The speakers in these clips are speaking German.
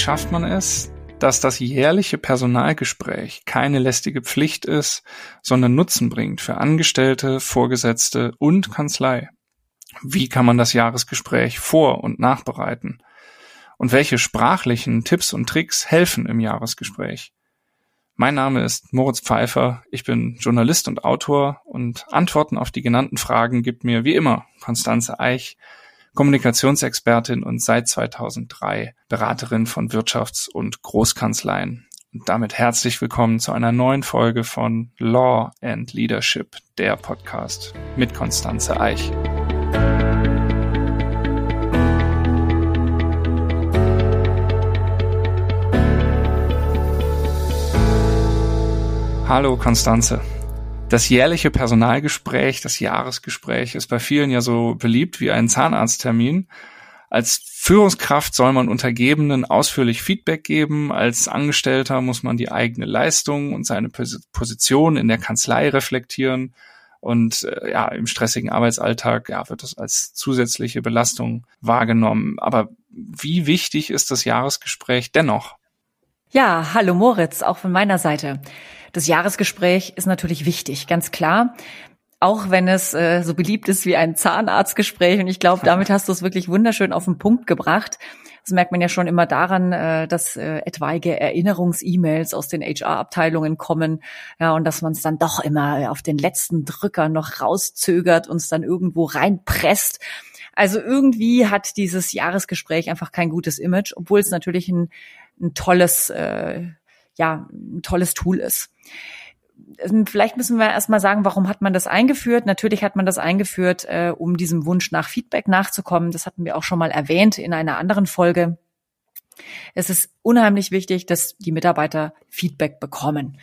schafft man es, dass das jährliche Personalgespräch keine lästige Pflicht ist, sondern Nutzen bringt für Angestellte, Vorgesetzte und Kanzlei? Wie kann man das Jahresgespräch vor- und nachbereiten? Und welche sprachlichen Tipps und Tricks helfen im Jahresgespräch? Mein Name ist Moritz Pfeiffer, ich bin Journalist und Autor und Antworten auf die genannten Fragen gibt mir wie immer Konstanze Eich, Kommunikationsexpertin und seit 2003 Beraterin von Wirtschafts- und Großkanzleien. Und damit herzlich willkommen zu einer neuen Folge von Law and Leadership, der Podcast mit Konstanze Eich. Hallo Konstanze. Das jährliche Personalgespräch, das Jahresgespräch ist bei vielen ja so beliebt wie ein Zahnarzttermin. Als Führungskraft soll man Untergebenen ausführlich Feedback geben. Als Angestellter muss man die eigene Leistung und seine Position in der Kanzlei reflektieren. Und äh, ja, im stressigen Arbeitsalltag ja, wird das als zusätzliche Belastung wahrgenommen. Aber wie wichtig ist das Jahresgespräch dennoch? Ja, hallo Moritz, auch von meiner Seite. Das Jahresgespräch ist natürlich wichtig, ganz klar. Auch wenn es äh, so beliebt ist wie ein Zahnarztgespräch. Und ich glaube, damit hast du es wirklich wunderschön auf den Punkt gebracht. Das merkt man ja schon immer daran, äh, dass äh, etwaige Erinnerungs-E-Mails aus den HR-Abteilungen kommen, ja, und dass man es dann doch immer auf den letzten Drücker noch rauszögert und es dann irgendwo reinpresst. Also irgendwie hat dieses Jahresgespräch einfach kein gutes Image, obwohl es natürlich ein, ein tolles, äh, ja, ein tolles Tool ist. Ähm, vielleicht müssen wir erstmal sagen, warum hat man das eingeführt? Natürlich hat man das eingeführt, äh, um diesem Wunsch nach Feedback nachzukommen. Das hatten wir auch schon mal erwähnt in einer anderen Folge. Es ist unheimlich wichtig, dass die Mitarbeiter Feedback bekommen.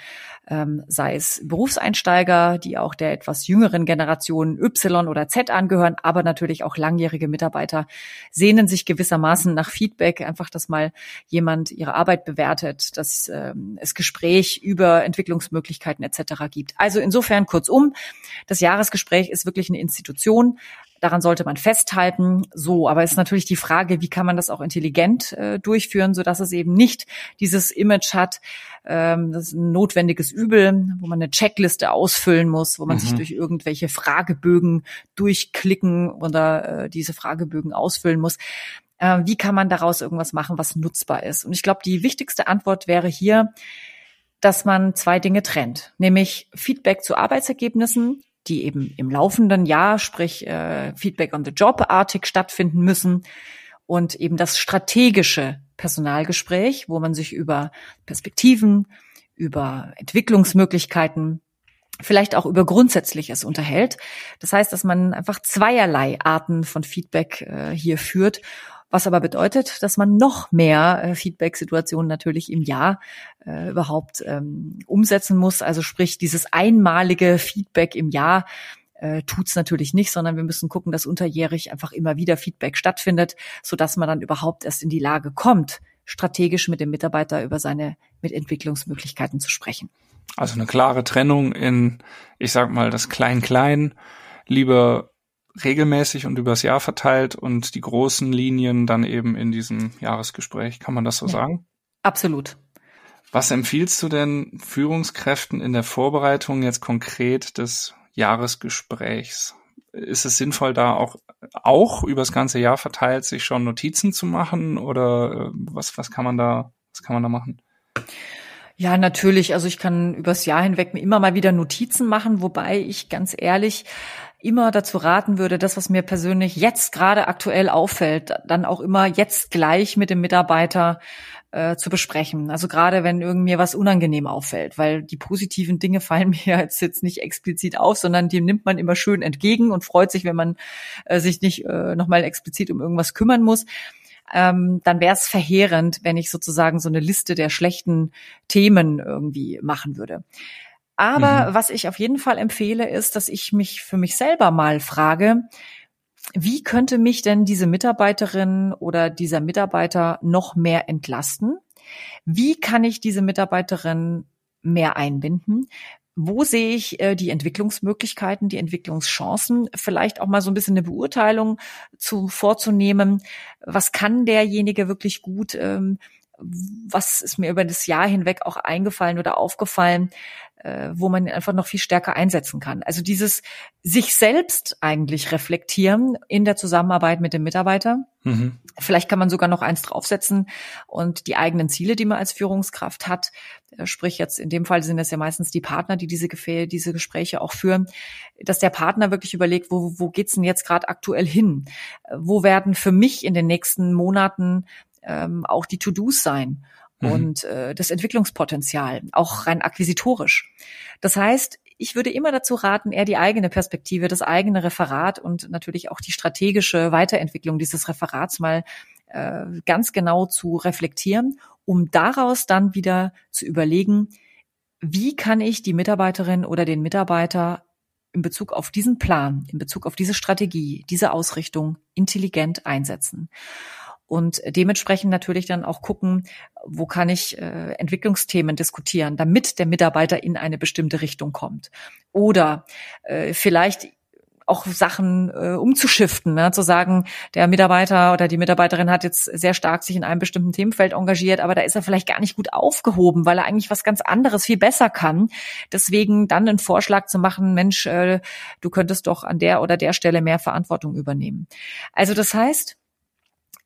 Ähm, sei es Berufseinsteiger, die auch der etwas jüngeren Generation Y oder Z angehören, aber natürlich auch langjährige Mitarbeiter sehnen sich gewissermaßen nach Feedback, einfach, dass mal jemand ihre Arbeit bewertet, dass ähm, es Gespräch über Entwicklungsmöglichkeiten etc. gibt. Also insofern kurzum, das Jahresgespräch ist wirklich eine Institution, Daran sollte man festhalten. So, aber es ist natürlich die Frage, wie kann man das auch intelligent äh, durchführen, so dass es eben nicht dieses Image hat, ähm, das ein notwendiges Übel, wo man eine Checkliste ausfüllen muss, wo man mhm. sich durch irgendwelche Fragebögen durchklicken oder äh, diese Fragebögen ausfüllen muss. Äh, wie kann man daraus irgendwas machen, was nutzbar ist? Und ich glaube, die wichtigste Antwort wäre hier, dass man zwei Dinge trennt, nämlich Feedback zu Arbeitsergebnissen die eben im laufenden Jahr, sprich äh, Feedback on the Job-artig stattfinden müssen und eben das strategische Personalgespräch, wo man sich über Perspektiven, über Entwicklungsmöglichkeiten, vielleicht auch über Grundsätzliches unterhält. Das heißt, dass man einfach zweierlei Arten von Feedback äh, hier führt was aber bedeutet, dass man noch mehr äh, Feedback-Situationen natürlich im Jahr äh, überhaupt ähm, umsetzen muss. Also sprich, dieses einmalige Feedback im Jahr äh, tut's natürlich nicht, sondern wir müssen gucken, dass unterjährig einfach immer wieder Feedback stattfindet, so dass man dann überhaupt erst in die Lage kommt, strategisch mit dem Mitarbeiter über seine Mitentwicklungsmöglichkeiten zu sprechen. Also eine klare Trennung in, ich sag mal, das Klein-Klein, lieber regelmäßig und übers Jahr verteilt und die großen Linien dann eben in diesem Jahresgespräch. Kann man das so ja, sagen? Absolut. Was empfiehlst du denn Führungskräften in der Vorbereitung jetzt konkret des Jahresgesprächs? Ist es sinnvoll, da auch, auch übers ganze Jahr verteilt sich schon Notizen zu machen oder äh, was, was kann man da, was kann man da machen? Ja, natürlich. Also ich kann übers Jahr hinweg mir immer mal wieder Notizen machen, wobei ich ganz ehrlich immer dazu raten würde, das, was mir persönlich jetzt gerade aktuell auffällt, dann auch immer jetzt gleich mit dem Mitarbeiter äh, zu besprechen. Also gerade wenn irgendwie was unangenehm auffällt, weil die positiven Dinge fallen mir jetzt, jetzt nicht explizit auf, sondern die nimmt man immer schön entgegen und freut sich, wenn man äh, sich nicht äh, nochmal explizit um irgendwas kümmern muss. Ähm, dann wäre es verheerend, wenn ich sozusagen so eine Liste der schlechten Themen irgendwie machen würde. Aber mhm. was ich auf jeden Fall empfehle, ist, dass ich mich für mich selber mal frage, wie könnte mich denn diese Mitarbeiterin oder dieser Mitarbeiter noch mehr entlasten? Wie kann ich diese Mitarbeiterin mehr einbinden? Wo sehe ich äh, die Entwicklungsmöglichkeiten, die Entwicklungschancen? Vielleicht auch mal so ein bisschen eine Beurteilung zu vorzunehmen. Was kann derjenige wirklich gut? Ähm, was ist mir über das Jahr hinweg auch eingefallen oder aufgefallen, äh, wo man einfach noch viel stärker einsetzen kann. Also dieses sich selbst eigentlich reflektieren in der Zusammenarbeit mit dem Mitarbeiter. Mhm. Vielleicht kann man sogar noch eins draufsetzen und die eigenen Ziele, die man als Führungskraft hat, äh, sprich jetzt in dem Fall sind es ja meistens die Partner, die diese, Gefähe, diese Gespräche auch führen, dass der Partner wirklich überlegt, wo, wo geht's denn jetzt gerade aktuell hin? Wo werden für mich in den nächsten Monaten ähm, auch die To-Dos sein? Mhm. und äh, das Entwicklungspotenzial, auch rein akquisitorisch. Das heißt, ich würde immer dazu raten, eher die eigene Perspektive, das eigene Referat und natürlich auch die strategische Weiterentwicklung dieses Referats mal äh, ganz genau zu reflektieren, um daraus dann wieder zu überlegen, wie kann ich die Mitarbeiterin oder den Mitarbeiter in Bezug auf diesen Plan, in Bezug auf diese Strategie, diese Ausrichtung intelligent einsetzen und dementsprechend natürlich dann auch gucken, wo kann ich äh, Entwicklungsthemen diskutieren, damit der Mitarbeiter in eine bestimmte Richtung kommt. Oder äh, vielleicht auch Sachen äh, umzuschiften, ne? zu sagen, der Mitarbeiter oder die Mitarbeiterin hat jetzt sehr stark sich in einem bestimmten Themenfeld engagiert, aber da ist er vielleicht gar nicht gut aufgehoben, weil er eigentlich was ganz anderes viel besser kann. Deswegen dann einen Vorschlag zu machen, Mensch, äh, du könntest doch an der oder der Stelle mehr Verantwortung übernehmen. Also das heißt,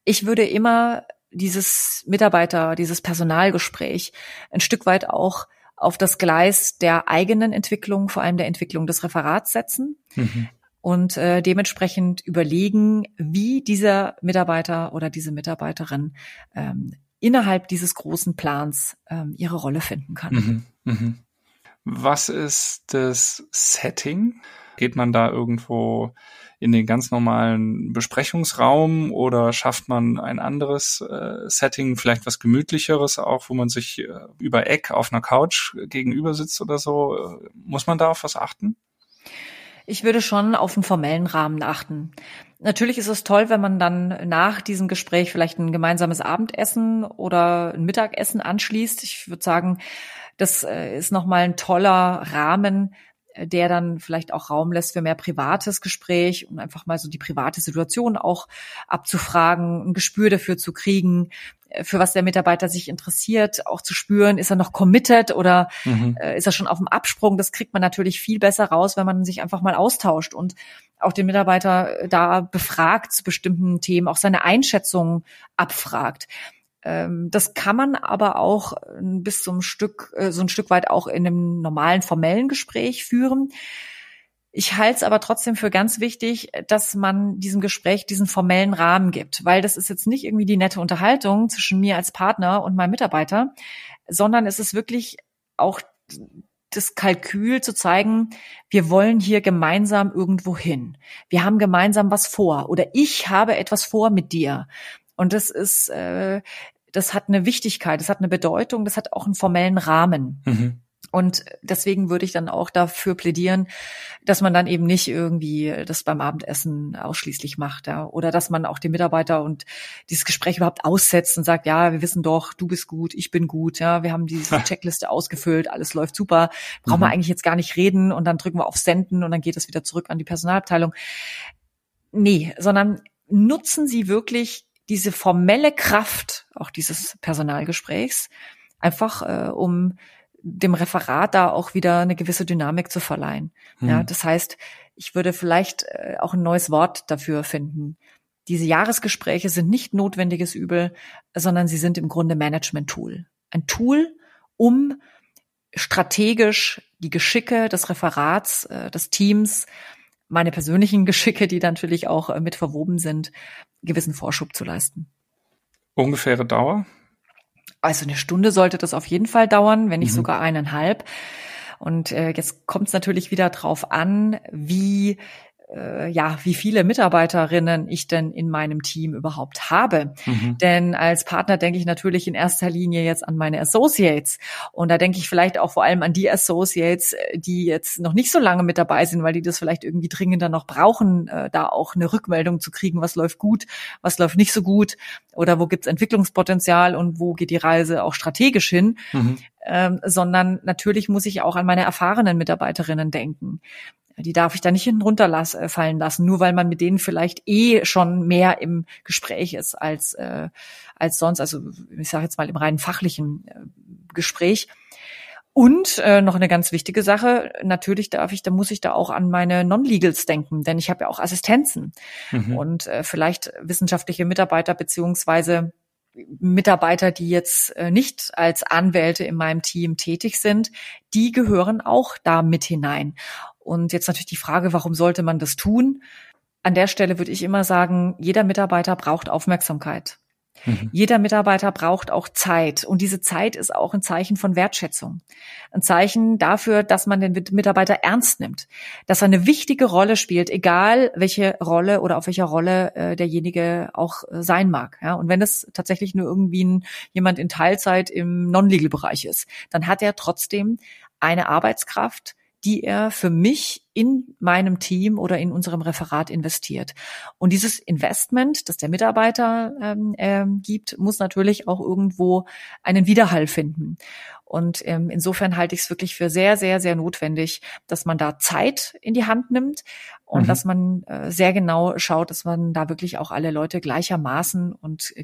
ich würde immer dieses Mitarbeiter, dieses Personalgespräch ein Stück weit auch auf das Gleis der eigenen Entwicklung, vor allem der Entwicklung des Referats setzen. Mhm. Und äh, dementsprechend überlegen, wie dieser Mitarbeiter oder diese Mitarbeiterin ähm, innerhalb dieses großen Plans ähm, ihre Rolle finden kann. Mhm. Mhm. Was ist das Setting? Geht man da irgendwo in den ganz normalen Besprechungsraum oder schafft man ein anderes äh, Setting, vielleicht was gemütlicheres auch, wo man sich äh, über Eck auf einer Couch gegenüber sitzt oder so? Muss man da auf was achten? Ich würde schon auf einen formellen Rahmen achten. Natürlich ist es toll, wenn man dann nach diesem Gespräch vielleicht ein gemeinsames Abendessen oder ein Mittagessen anschließt. Ich würde sagen, das äh, ist nochmal ein toller Rahmen, der dann vielleicht auch Raum lässt für mehr privates Gespräch und einfach mal so die private Situation auch abzufragen, ein Gespür dafür zu kriegen, äh, für was der Mitarbeiter sich interessiert, auch zu spüren, ist er noch committed oder mhm. äh, ist er schon auf dem Absprung? Das kriegt man natürlich viel besser raus, wenn man sich einfach mal austauscht und auch den Mitarbeiter da befragt zu bestimmten Themen, auch seine Einschätzung abfragt. Ähm, das kann man aber auch äh, bis zum Stück, äh, so ein Stück weit auch in einem normalen formellen Gespräch führen. Ich halte es aber trotzdem für ganz wichtig, dass man diesem Gespräch diesen formellen Rahmen gibt, weil das ist jetzt nicht irgendwie die nette Unterhaltung zwischen mir als Partner und meinem Mitarbeiter, sondern es ist wirklich auch das Kalkül zu zeigen, wir wollen hier gemeinsam irgendwo hin. Wir haben gemeinsam was vor oder ich habe etwas vor mit dir. Und das ist, äh, das hat eine Wichtigkeit, das hat eine Bedeutung, das hat auch einen formellen Rahmen. Mhm. Und deswegen würde ich dann auch dafür plädieren, dass man dann eben nicht irgendwie das beim Abendessen ausschließlich macht, ja. Oder dass man auch den Mitarbeiter und dieses Gespräch überhaupt aussetzt und sagt, ja, wir wissen doch, du bist gut, ich bin gut, ja, wir haben diese Checkliste ausgefüllt, alles läuft super, brauchen mhm. wir eigentlich jetzt gar nicht reden und dann drücken wir auf Senden und dann geht es wieder zurück an die Personalabteilung. Nee, sondern nutzen Sie wirklich diese formelle Kraft auch dieses Personalgesprächs, einfach äh, um dem Referat da auch wieder eine gewisse Dynamik zu verleihen. Hm. Ja, das heißt, ich würde vielleicht äh, auch ein neues Wort dafür finden. Diese Jahresgespräche sind nicht notwendiges Übel, sondern sie sind im Grunde Management-Tool. Ein Tool, um strategisch die Geschicke des Referats, äh, des Teams, meine persönlichen Geschicke, die natürlich auch äh, mit verwoben sind, gewissen Vorschub zu leisten. Ungefähre Dauer? Also eine Stunde sollte das auf jeden Fall dauern, wenn nicht mhm. sogar eineinhalb. Und äh, jetzt kommt es natürlich wieder drauf an, wie äh, ja, wie viele Mitarbeiterinnen ich denn in meinem Team überhaupt habe. Mhm. Denn als Partner denke ich natürlich in erster Linie jetzt an meine Associates. Und da denke ich vielleicht auch vor allem an die Associates, äh, die jetzt noch nicht so lange mit dabei sind, weil die das vielleicht irgendwie dringender noch brauchen, äh, da auch eine Rückmeldung zu kriegen, was läuft gut, was läuft nicht so gut oder wo gibt's Entwicklungspotenzial und wo geht die Reise auch strategisch hin. Mhm. Ähm, sondern natürlich muss ich auch an meine erfahrenen Mitarbeiterinnen denken Die darf ich da nicht hinten runterfallen lassen, nur weil man mit denen vielleicht eh schon mehr im Gespräch ist als, äh, als sonst. Also ich sage jetzt mal im reinen fachlichen äh, Gespräch. Und äh, noch eine ganz wichtige Sache, natürlich darf ich, da muss ich da auch an meine Non-Legals denken, denn ich habe ja auch Assistenzen mhm. und äh, vielleicht wissenschaftliche Mitarbeiter beziehungsweise Mitarbeiter, die jetzt äh, nicht als Anwälte in meinem Team tätig sind, die gehören auch da mit hinein. Und jetzt natürlich die Frage, warum sollte man das tun? An der Stelle würde ich immer sagen, jeder Mitarbeiter braucht Aufmerksamkeit. Mhm. Jeder Mitarbeiter braucht auch Zeit und diese Zeit ist auch ein Zeichen von Wertschätzung. Ein Zeichen dafür, dass man den Mitarbeiter ernst nimmt, dass er eine wichtige Rolle spielt, egal welche Rolle oder auf welcher Rolle äh, derjenige auch äh, sein mag. Ja, und wenn es tatsächlich nur irgendwie ein, jemand in Teilzeit im Non-Legal-Bereich ist, dann hat er trotzdem eine Arbeitskraft, die er für mich in meinem Team oder in unserem Referat investiert. Und dieses Investment, das der Mitarbeiter ähm, äh, gibt, muss natürlich auch irgendwo einen Widerhall finden. Und ähm, insofern halte ich es wirklich für sehr, sehr, sehr notwendig, dass man da Zeit in die Hand nimmt und mhm. dass man äh, sehr genau schaut, dass man da wirklich auch alle Leute gleichermaßen und äh,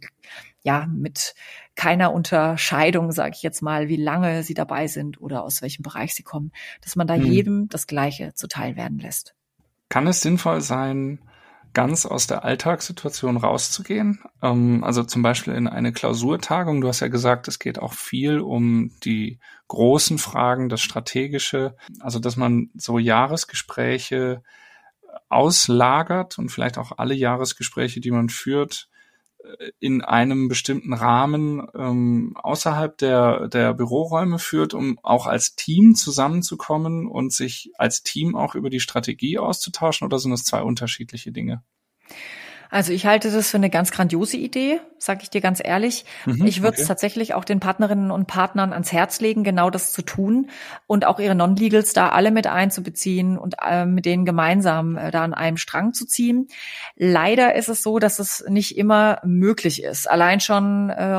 ja mit keiner Unterscheidung, sage ich jetzt mal, wie lange sie dabei sind oder aus welchem Bereich sie kommen, dass man da mhm. jedem das Gleiche zuteil werden lässt. Kann es sinnvoll sein, ganz aus der Alltagssituation rauszugehen. Ähm, also zum Beispiel in eine Klausurtagung. Du hast ja gesagt, es geht auch viel um die großen Fragen, das Strategische. Also dass man so Jahresgespräche auslagert und vielleicht auch alle Jahresgespräche, die man führt, in einem bestimmten Rahmen ähm, außerhalb der, der Büroräume führt, um auch als Team zusammenzukommen und sich als Team auch über die Strategie auszutauschen oder sind das zwei unterschiedliche Dinge? Also ich halte das für eine ganz grandiose Idee, sage ich dir ganz ehrlich. Mhm, ich würde es okay. tatsächlich auch den Partnerinnen und Partnern ans Herz legen, genau das zu tun und auch ihre Non-Legals da alle mit einzubeziehen und äh, mit denen gemeinsam äh, da an einem Strang zu ziehen. Leider ist es so, dass es nicht immer möglich ist. Allein schon äh,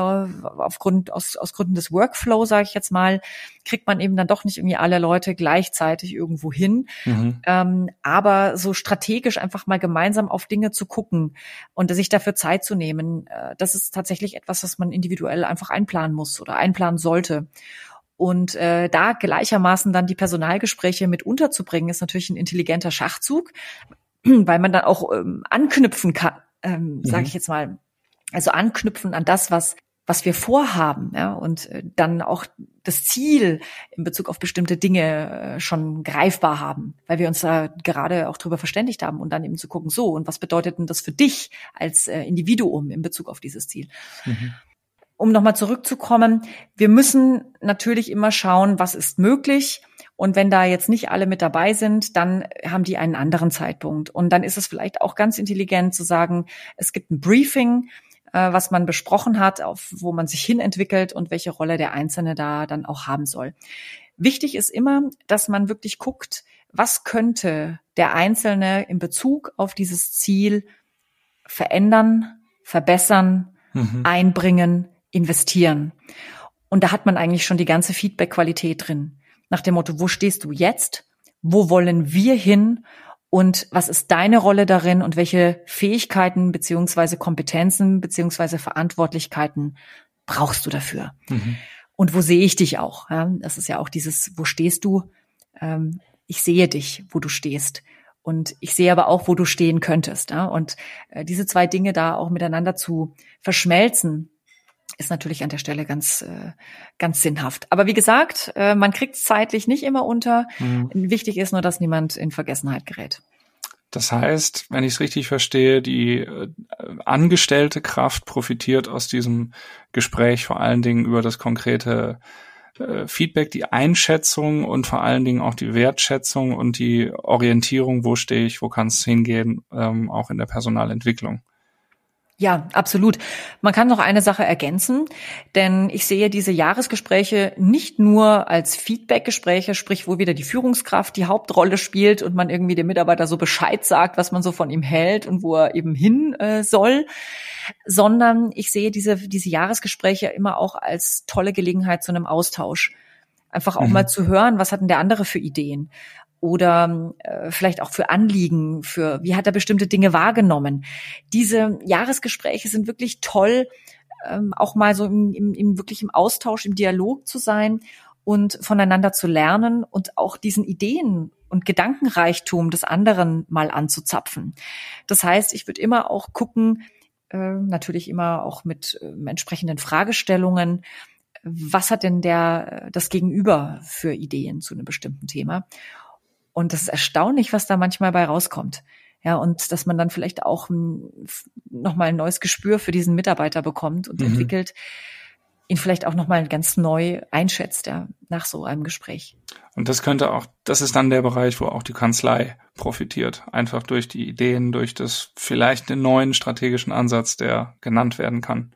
aufgrund aus, aus Gründen des Workflow, sage ich jetzt mal, kriegt man eben dann doch nicht irgendwie alle Leute gleichzeitig irgendwo hin. Mhm. Ähm, aber so strategisch einfach mal gemeinsam auf Dinge zu gucken und sich dafür Zeit zu nehmen, äh, das ist tatsächlich etwas, was man individuell einfach einplanen muss oder einplanen sollte. Und äh, da gleichermaßen dann die Personalgespräche mit unterzubringen, ist natürlich ein intelligenter Schachzug, weil man dann auch ähm, anknüpfen kann, ähm, mhm. sage ich jetzt mal. Also anknüpfen an das, was was wir vorhaben, ja, und äh, dann auch das Ziel in Bezug auf bestimmte Dinge äh, schon greifbar haben, weil wir uns da gerade auch drüber verständigt haben und dann eben zu gucken, so, und was bedeutet denn das für dich als äh, Individuum in Bezug auf dieses Ziel? Mhm. Um nochmal zurückzukommen, wir müssen natürlich immer schauen, was ist möglich. Und wenn da jetzt nicht alle mit dabei sind, dann haben die einen anderen Zeitpunkt. Und dann ist es vielleicht auch ganz intelligent zu sagen, es gibt ein Briefing, äh, was man besprochen hat, auf wo man sich hin entwickelt und welche Rolle der Einzelne da dann auch haben soll. Wichtig ist immer, dass man wirklich guckt, was könnte der Einzelne in Bezug auf dieses Ziel verändern, verbessern, mhm. einbringen, investieren. Und da hat man eigentlich schon die ganze Feedback-Qualität drin. Nach dem Motto, wo stehst du jetzt? Wo wollen wir hin? Und was ist deine Rolle darin und welche Fähigkeiten beziehungsweise Kompetenzen beziehungsweise Verantwortlichkeiten brauchst du dafür? Mhm. Und wo sehe ich dich auch? Ja, das ist ja auch dieses, wo stehst du? Ähm, ich sehe dich, wo du stehst. Und ich sehe aber auch, wo du stehen könntest. Ja? Und äh, diese zwei Dinge da auch miteinander zu verschmelzen, ist natürlich an der Stelle ganz, äh, ganz sinnhaft. Aber wie gesagt, äh, man kriegt es zeitlich nicht immer unter. Mhm. Wichtig ist nur, dass niemand in Vergessenheit gerät. Das heißt, wenn ich es richtig verstehe, die äh, angestellte Kraft profitiert aus diesem Gespräch vor allen Dingen über das konkrete äh, Feedback, die Einschätzung und vor allen Dingen auch die Wertschätzung und die Orientierung, wo stehe ich, wo kann es hingehen, ähm, auch in der Personalentwicklung. Ja, absolut. Man kann noch eine Sache ergänzen, denn ich sehe diese Jahresgespräche nicht nur als Feedbackgespräche, sprich, wo wieder die Führungskraft die Hauptrolle spielt und man irgendwie dem Mitarbeiter so Bescheid sagt, was man so von ihm hält und wo er eben hin äh, soll, sondern ich sehe diese, diese Jahresgespräche immer auch als tolle Gelegenheit zu einem Austausch. Einfach auch mhm. mal zu hören, was hat denn der andere für Ideen? Oder äh, vielleicht auch für Anliegen, für wie hat er bestimmte Dinge wahrgenommen. Diese Jahresgespräche sind wirklich toll, ähm, auch mal so im, im, im wirklich im Austausch, im Dialog zu sein und voneinander zu lernen und auch diesen Ideen und Gedankenreichtum des anderen mal anzuzapfen. Das heißt, ich würde immer auch gucken, äh, natürlich immer auch mit äh, entsprechenden Fragestellungen, was hat denn der das Gegenüber für Ideen zu einem bestimmten Thema? Und das ist erstaunlich, was da manchmal bei rauskommt. Ja, und dass man dann vielleicht auch nochmal ein neues Gespür für diesen Mitarbeiter bekommt und mhm. entwickelt, ihn vielleicht auch nochmal ganz neu einschätzt, ja, nach so einem Gespräch. Und das könnte auch, das ist dann der Bereich, wo auch die Kanzlei profitiert. Einfach durch die Ideen, durch das vielleicht den neuen strategischen Ansatz, der genannt werden kann.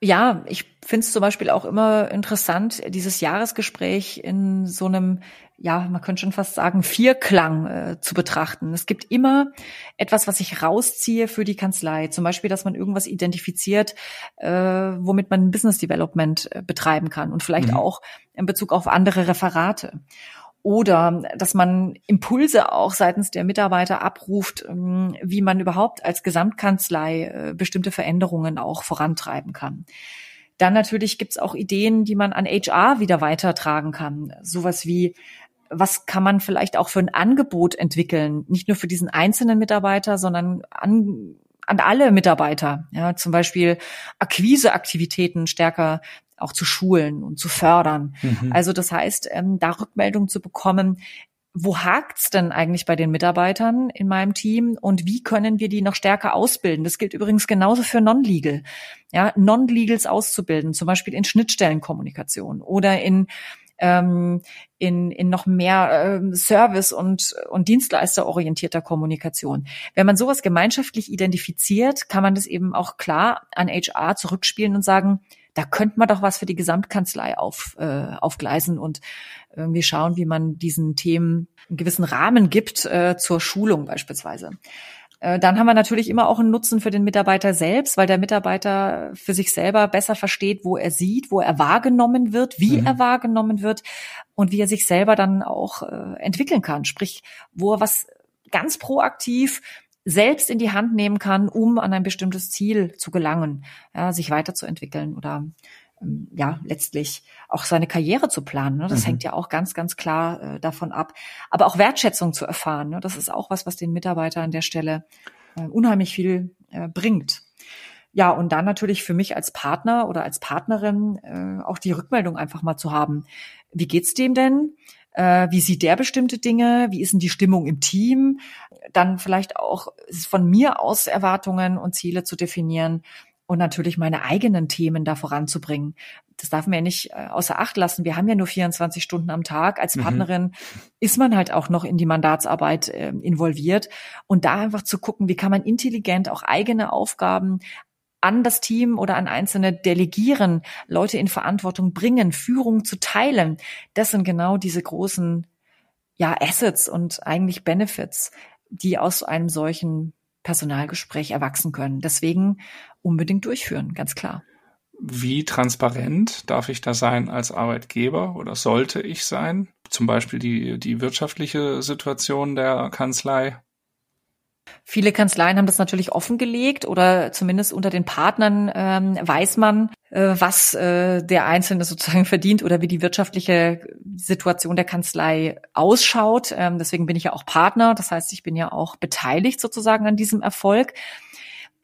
Ja, ich finde es zum Beispiel auch immer interessant, dieses Jahresgespräch in so einem, ja, man könnte schon fast sagen, Vierklang äh, zu betrachten. Es gibt immer etwas, was ich rausziehe für die Kanzlei. Zum Beispiel, dass man irgendwas identifiziert, äh, womit man Business Development äh, betreiben kann und vielleicht mhm. auch in Bezug auf andere Referate oder dass man Impulse auch seitens der Mitarbeiter abruft, ähm, wie man überhaupt als Gesamtkanzlei äh, bestimmte Veränderungen auch vorantreiben kann. Dann natürlich gibt's auch Ideen, die man an HR wieder weitertragen kann. Sowas wie, was kann man vielleicht auch für ein Angebot entwickeln? Nicht nur für diesen einzelnen Mitarbeiter, sondern an, an alle Mitarbeiter. Ja, zum Beispiel Akquiseaktivitäten stärker auch zu schulen und zu fördern. Mhm. Also das heißt, ähm, da Rückmeldung zu bekommen, wo hakt's denn eigentlich bei den Mitarbeitern in meinem Team und wie können wir die noch stärker ausbilden? Das gilt übrigens genauso für Non-Legal. Ja, Non-Legals auszubilden, zum Beispiel in Schnittstellenkommunikation oder in ähm, in, in noch mehr ähm, Service und, und Dienstleisterorientierter Kommunikation. Wenn man sowas gemeinschaftlich identifiziert, kann man das eben auch klar an HR zurückspielen und sagen, da könnte man doch was für die Gesamtkanzlei auf, äh, aufgleisen und irgendwie schauen, wie man diesen Themen einen gewissen Rahmen gibt äh, zur Schulung beispielsweise. Äh, dann haben wir natürlich immer auch einen Nutzen für den Mitarbeiter selbst, weil der Mitarbeiter für sich selber besser versteht, wo er sieht, wo er wahrgenommen wird, wie mhm. er wahrgenommen wird und wie er sich selber dann auch äh, entwickeln kann. Sprich, wo er was ganz proaktiv selbst in die Hand nehmen kann, um an ein bestimmtes Ziel zu gelangen, ja, sich weiterzuentwickeln oder ähm, ja letztlich auch seine Karriere zu planen. Ne? Das mhm. hängt ja auch ganz, ganz klar äh, davon ab. Aber auch Wertschätzung zu erfahren, ne? das ist auch was, was den Mitarbeiter an der Stelle äh, unheimlich viel äh, bringt. Ja, und dann natürlich für mich als Partner oder als Partnerin äh, auch die Rückmeldung einfach mal zu haben. Wie geht's dem denn? Äh, wie sieht der bestimmte Dinge? Wie ist denn die Stimmung im Team? Dann vielleicht auch von mir aus Erwartungen und Ziele zu definieren und natürlich meine eigenen Themen da voranzubringen. Das darf man ja nicht äh, außer Acht lassen. Wir haben ja nur 24 Stunden am Tag. Als mhm. Partnerin mhm. ist man halt auch noch in die Mandatsarbeit äh, involviert. Und da einfach zu gucken, wie kann man intelligent auch eigene Aufgaben an das Team oder an Einzelne delegieren, Leute in Verantwortung bringen, Führung zu teilen. Das sind genau diese großen ja, Assets und eigentlich Benefits, die aus einem solchen Personalgespräch erwachsen können. Deswegen unbedingt durchführen, ganz klar. Wie transparent darf ich da sein als Arbeitgeber oder sollte ich sein? Zum Beispiel die, die wirtschaftliche Situation der Kanzlei Viele Kanzleien haben das natürlich offengelegt oder zumindest unter den Partnern ähm, weiß man, äh, was äh, der Einzelne sozusagen verdient oder wie die wirtschaftliche Situation der Kanzlei ausschaut. Ähm, deswegen bin ich ja auch Partner. Das heißt, ich bin ja auch beteiligt sozusagen an diesem Erfolg.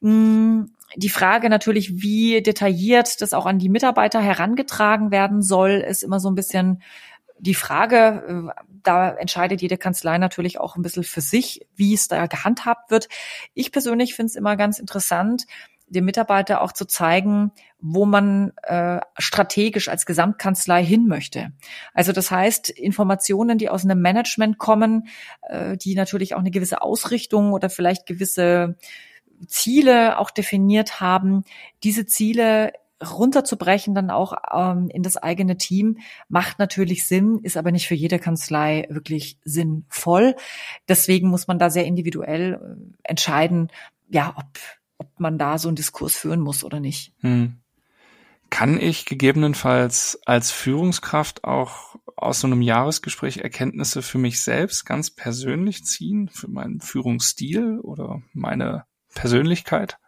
Mm, die Frage natürlich, wie detailliert das auch an die Mitarbeiter herangetragen werden soll, ist immer so ein bisschen die Frage, äh, da entscheidet jede Kanzlei natürlich auch ein bisschen für sich, wie es da gehandhabt wird. Ich persönlich finde es immer ganz interessant, dem Mitarbeiter auch zu zeigen, wo man äh, strategisch als Gesamtkanzlei hin möchte. Also das heißt, Informationen, die aus einem Management kommen, äh, die natürlich auch eine gewisse Ausrichtung oder vielleicht gewisse Ziele auch definiert haben, diese Ziele runterzubrechen dann auch ähm, in das eigene Team macht natürlich Sinn, ist aber nicht für jede Kanzlei wirklich sinnvoll. Deswegen muss man da sehr individuell äh, entscheiden, ja, ob, ob man da so einen Diskurs führen muss oder nicht. Hm. kann ich gegebenenfalls als Führungskraft auch aus so einem Jahresgespräch Erkenntnisse für mich selbst ganz persönlich ziehen, für meinen Führungsstil oder meine Persönlichkeit?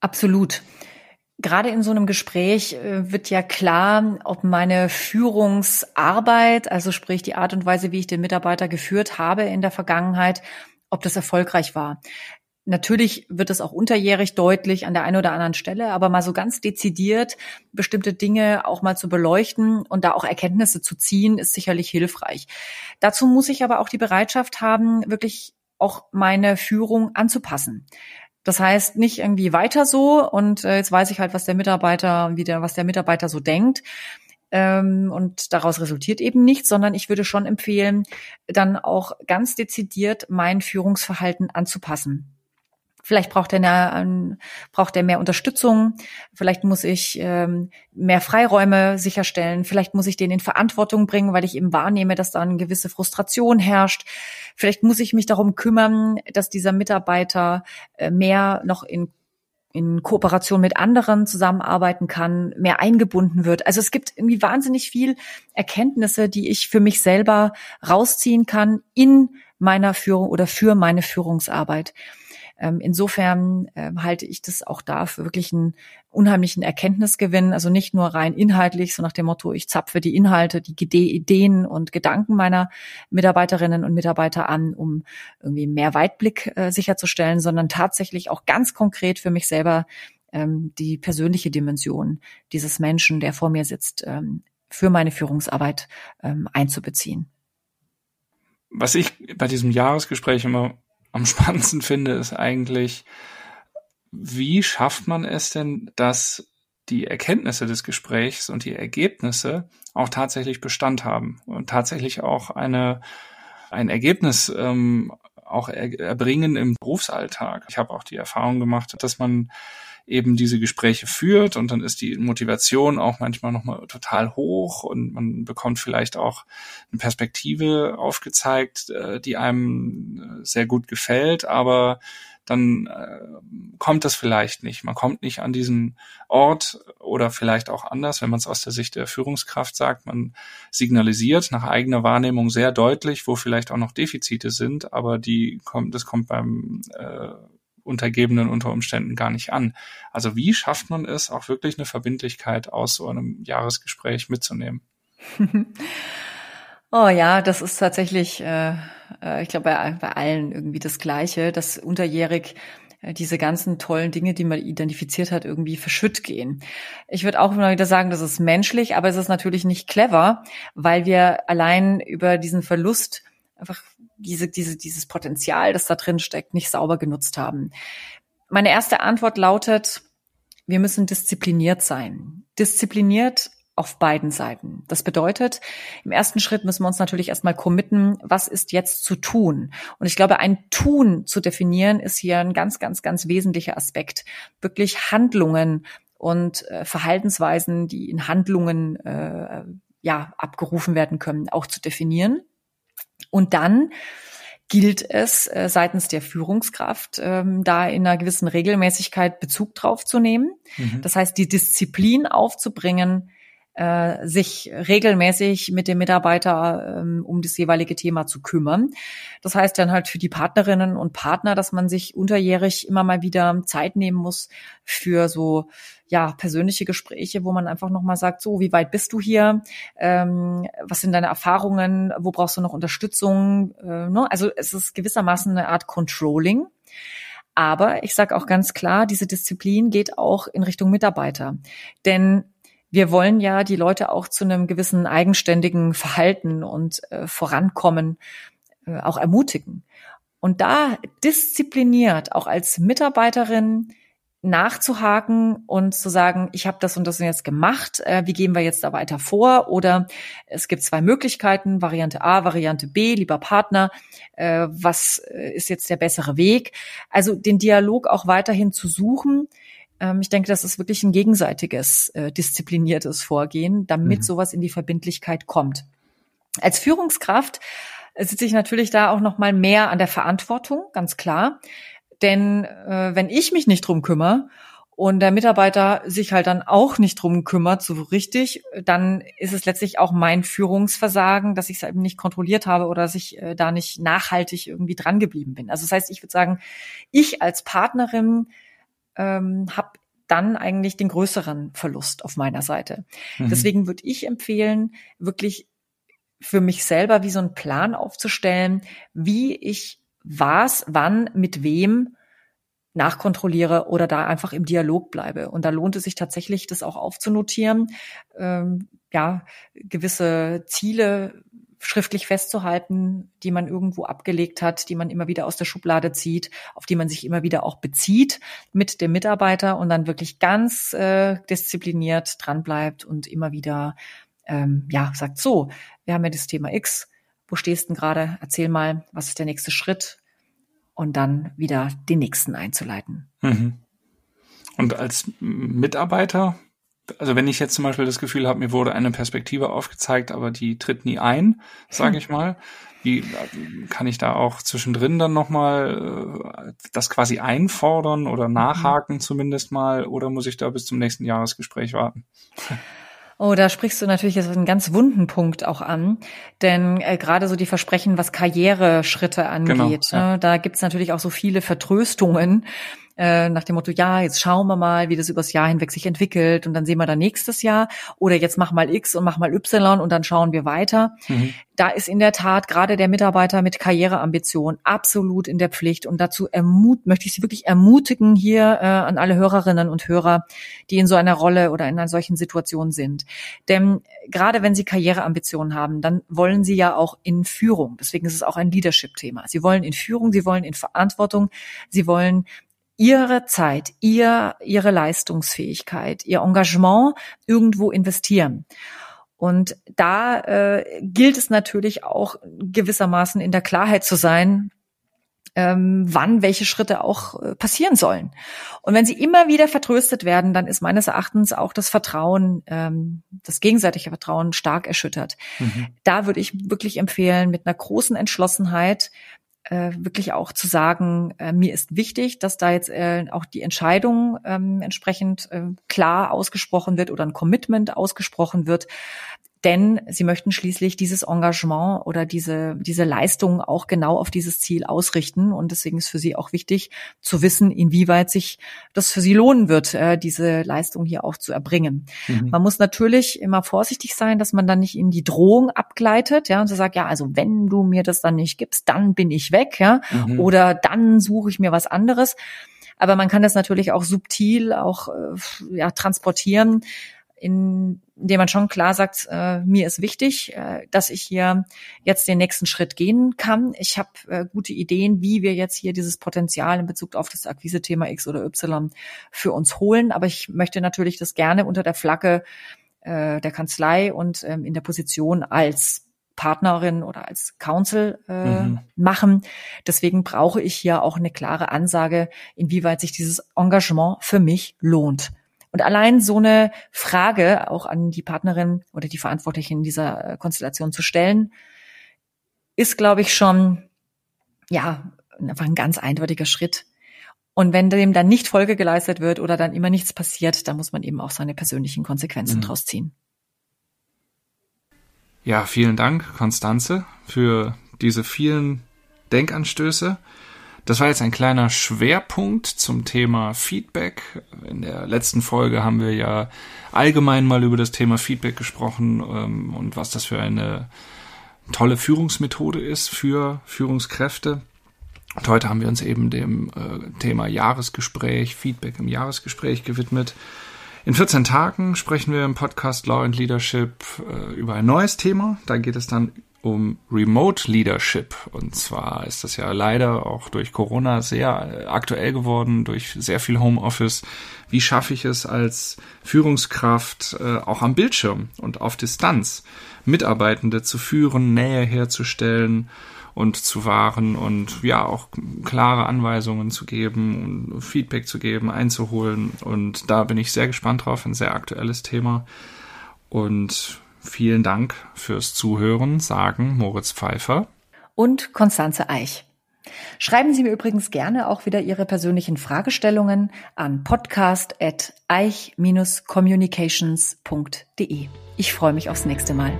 Absolut. Gerade in so einem Gespräch äh, wird ja klar, ob meine Führungsarbeit, also sprich die Art und Weise, wie ich den Mitarbeiter geführt habe in der Vergangenheit, ob das erfolgreich war. Natürlich wird es auch unterjährig deutlich an der einen oder anderen Stelle, aber mal so ganz dezidiert bestimmte Dinge auch mal zu beleuchten und da auch Erkenntnisse zu ziehen, ist sicherlich hilfreich. Dazu muss ich aber auch die Bereitschaft haben, wirklich auch meine Führung anzupassen. Das heißt nicht irgendwie weiter so und äh, jetzt weiß ich halt, was der Mitarbeiter wieder, was der Mitarbeiter so denkt. Ähm, und daraus resultiert eben nichts, sondern ich würde schon empfehlen, dann auch ganz dezidiert mein Führungsverhalten anzupassen. Vielleicht braucht er, eine, braucht er mehr Unterstützung. Vielleicht muss ich ähm, mehr Freiräume sicherstellen. Vielleicht muss ich den in Verantwortung bringen, weil ich eben wahrnehme, dass da eine gewisse Frustration herrscht. Vielleicht muss ich mich darum kümmern, dass dieser Mitarbeiter äh, mehr noch in in Kooperation mit anderen zusammenarbeiten kann, mehr eingebunden wird. Also es gibt irgendwie wahnsinnig viel Erkenntnisse, die ich für mich selber rausziehen kann in meiner Führung oder für meine Führungsarbeit. Ähm, insofern ähm, halte ich das auch da für wirklich einen unheimlichen Erkenntnisgewinn. Also nicht nur rein inhaltlich, so nach dem Motto, ich zapfe die Inhalte, die Ideen und Gedanken meiner Mitarbeiterinnen und Mitarbeiter an, um irgendwie mehr Weitblick äh, sicherzustellen, sondern tatsächlich auch ganz konkret für mich selber ähm, die persönliche Dimension dieses Menschen, der vor mir sitzt, für meine Führungsarbeit einzubeziehen. Was ich bei diesem Jahresgespräch immer am spannendsten finde, ist eigentlich, wie schafft man es denn, dass die Erkenntnisse des Gesprächs und die Ergebnisse auch tatsächlich Bestand haben und tatsächlich auch eine, ein Ergebnis ähm, auch er, erbringen im Berufsalltag. Ich habe auch die Erfahrung gemacht, dass man eben diese Gespräche führt und dann ist die Motivation auch manchmal nochmal total hoch und man bekommt vielleicht auch eine Perspektive aufgezeigt, äh, die einem äh, sehr gut gefällt, aber dann äh, kommt das vielleicht nicht. Man kommt nicht an diesen Ort oder vielleicht auch anders, wenn man es aus der Sicht der Führungskraft sagt. Man signalisiert nach eigener Wahrnehmung sehr deutlich, wo vielleicht auch noch Defizite sind, aber die kommt, das kommt beim äh, Untergebenen unter Umständen gar nicht an. Also wie schafft man es, auch wirklich eine Verbindlichkeit aus so einem Jahresgespräch mitzunehmen? Oh ja, das ist tatsächlich, äh, äh, ich glaube, bei, bei allen irgendwie das Gleiche, dass unterjährig äh, diese ganzen tollen Dinge, die man identifiziert hat, irgendwie verschütt gehen. Ich würde auch immer wieder sagen, das ist menschlich, aber es ist natürlich nicht clever, weil wir allein über diesen Verlust einfach diese, diese, dieses Potenzial, das da drin steckt, nicht sauber genutzt haben. Meine erste Antwort lautet, wir müssen diszipliniert sein. Diszipliniert auf beiden Seiten. Das bedeutet, im ersten Schritt müssen wir uns natürlich erstmal committen, was ist jetzt zu tun? Und ich glaube, ein Tun zu definieren ist hier ein ganz, ganz, ganz wesentlicher Aspekt. Wirklich Handlungen und äh, Verhaltensweisen, die in Handlungen äh, ja abgerufen werden können, auch zu definieren. Und dann gilt es äh, seitens der Führungskraft, ähm, da in einer gewissen Regelmäßigkeit Bezug drauf zu nehmen. Mhm. Das heißt, die Disziplin aufzubringen, äh, sich regelmäßig mit dem Mitarbeiter ähm, um das jeweilige Thema zu kümmern. Das heißt dann halt für die Partnerinnen und Partner, dass man sich unterjährig immer mal wieder Zeit nehmen muss für so ja persönliche Gespräche, wo man einfach noch mal sagt, so wie weit bist du hier, ähm, was sind deine Erfahrungen, wo brauchst du noch Unterstützung? Äh, ne? Also es ist gewissermaßen eine Art Controlling. Aber ich sage auch ganz klar, diese Disziplin geht auch in Richtung Mitarbeiter. Denn wir wollen ja die Leute auch zu einem gewissen eigenständigen Verhalten und äh, Vorankommen äh, auch ermutigen. Und da diszipliniert auch als Mitarbeiterin nachzuhaken und zu sagen, ich habe das und das jetzt gemacht, äh, wie gehen wir jetzt da weiter vor? Oder es gibt zwei Möglichkeiten, Variante A, Variante B, lieber Partner, äh, was äh, ist jetzt der bessere Weg? Also den Dialog auch weiterhin zu suchen, ich denke, das ist wirklich ein gegenseitiges, äh, diszipliniertes Vorgehen, damit mhm. sowas in die Verbindlichkeit kommt. Als Führungskraft sitze ich natürlich da auch noch mal mehr an der Verantwortung, ganz klar. Denn äh, wenn ich mich nicht drum kümmere und der Mitarbeiter sich halt dann auch nicht drum kümmert, so richtig, dann ist es letztlich auch mein Führungsversagen, dass ich es eben nicht kontrolliert habe oder dass ich äh, da nicht nachhaltig irgendwie dran geblieben bin. Also das heißt, ich würde sagen, ich als Partnerin ähm, habe dann eigentlich den größeren Verlust auf meiner Seite. Mhm. Deswegen würde ich empfehlen, wirklich für mich selber wie so einen Plan aufzustellen, wie ich was, wann, mit wem nachkontrolliere oder da einfach im Dialog bleibe. Und da lohnt es sich tatsächlich, das auch aufzunotieren, ähm, ja, gewisse Ziele schriftlich festzuhalten, die man irgendwo abgelegt hat, die man immer wieder aus der Schublade zieht, auf die man sich immer wieder auch bezieht mit dem Mitarbeiter und dann wirklich ganz äh, diszipliniert dranbleibt und immer wieder ähm, ja sagt so, wir haben ja das Thema X, wo stehst du denn gerade? Erzähl mal, was ist der nächste Schritt? und dann wieder den nächsten einzuleiten. Mhm. Und als Mitarbeiter, also wenn ich jetzt zum Beispiel das Gefühl habe, mir wurde eine Perspektive aufgezeigt, aber die tritt nie ein, sage ich mal, wie kann ich da auch zwischendrin dann nochmal äh, das quasi einfordern oder nachhaken mhm. zumindest mal oder muss ich da bis zum nächsten Jahresgespräch warten? Oh, da sprichst du natürlich jetzt einen ganz wunden Punkt auch an. Denn äh, gerade so die Versprechen, was Karriereschritte angeht, genau, ja. ne, da gibt's natürlich auch so viele Vertröstungen, äh, nach dem Motto, ja, jetzt schauen wir mal, wie das übers Jahr hinweg sich entwickelt und dann sehen wir dann nächstes Jahr oder jetzt mach mal X und mach mal Y und dann schauen wir weiter. Mhm. Da ist in der Tat gerade der Mitarbeiter mit Karriereambition absolut in der Pflicht und dazu ermut möchte ich Sie wirklich ermutigen hier äh, an alle Hörerinnen und Hörer, die in so einer Rolle oder in einer solchen Situation sind. Denn gerade wenn Sie Karriereambitionen haben, dann wollen Sie ja auch in Führung. Deswegen ist es auch ein Leadership-Thema. Sie wollen in Führung, Sie wollen in Verantwortung, Sie wollen ihre Zeit, ihr, ihre Leistungsfähigkeit, ihr Engagement irgendwo investieren. Und da äh, gilt es natürlich auch gewissermaßen in der Klarheit zu sein, ähm, wann welche Schritte auch äh, passieren sollen. Und wenn sie immer wieder vertröstet werden, dann ist meines Erachtens auch das Vertrauen, ähm, das gegenseitige Vertrauen stark erschüttert. Mhm. Da würde ich wirklich empfehlen, mit einer großen Entschlossenheit äh, wirklich auch zu sagen, äh, mir ist wichtig, dass da jetzt äh, auch die Entscheidung ähm, entsprechend äh, klar ausgesprochen wird oder ein Commitment ausgesprochen wird, denn sie möchten schließlich dieses Engagement oder diese, diese Leistung auch genau auf dieses Ziel ausrichten. Und deswegen ist für sie auch wichtig zu wissen, inwieweit sich das für sie lohnen wird, äh, diese Leistung hier auch zu erbringen. Mhm. Man muss natürlich immer vorsichtig sein, dass man dann nicht in die Drohung abgleitet, ja, und so sagt, ja, also wenn du mir das dann nicht gibst, dann bin ich weg, ja, mhm. oder dann suche ich mir was anderes. Aber man kann das natürlich auch subtil auch äh, ja, transportieren in, indem man schon klar sagt, äh, mir ist wichtig, äh, dass ich hier jetzt den nächsten Schritt gehen kann. Ich habe äh, gute Ideen, wie wir jetzt hier dieses Potenzial in Bezug auf das Akquise-Thema X oder Y für uns holen. Aber ich möchte natürlich das gerne unter der Flagge äh, der Kanzlei und ähm, in der Position als Partnerin oder als Counsel äh, mhm. machen. Deswegen brauche ich hier auch eine klare Ansage, inwieweit sich dieses Engagement für mich lohnt. Und allein so eine Frage auch an die Partnerin oder die Verantwortlichen in dieser äh, Konstellation zu stellen, ist, glaube ich, schon, ja, einfach ein ganz eindeutiger Schritt. Und wenn dem dann nicht Folge geleistet wird oder dann immer nichts passiert, dann muss man eben auch seine persönlichen Konsequenzen mhm. draus ziehen. Ja, vielen Dank, Konstanze, für diese vielen Denkanstöße. Das war jetzt ein kleiner Schwerpunkt zum Thema Feedback. In der letzten Folge haben wir ja allgemein mal über das Thema Feedback gesprochen ähm, und was das für eine tolle Führungsmethode ist für Führungskräfte. Und heute haben wir uns eben dem äh, Thema Jahresgespräch, Feedback im Jahresgespräch gewidmet. In 14 Tagen sprechen wir im Podcast Law and Leadership äh, über ein neues Thema. Da geht es dann um Remote Leadership. Und zwar ist das ja leider auch durch Corona sehr aktuell geworden, durch sehr viel Homeoffice. Wie schaffe ich es als Führungskraft äh, auch am Bildschirm und auf Distanz Mitarbeitende zu führen, Nähe herzustellen und zu wahren und ja auch klare Anweisungen zu geben und Feedback zu geben, einzuholen. Und da bin ich sehr gespannt drauf, ein sehr aktuelles Thema. Und Vielen Dank fürs Zuhören, sagen Moritz Pfeiffer und Konstanze Eich. Schreiben Sie mir übrigens gerne auch wieder Ihre persönlichen Fragestellungen an podcast.eich-communications.de. Ich freue mich aufs nächste Mal.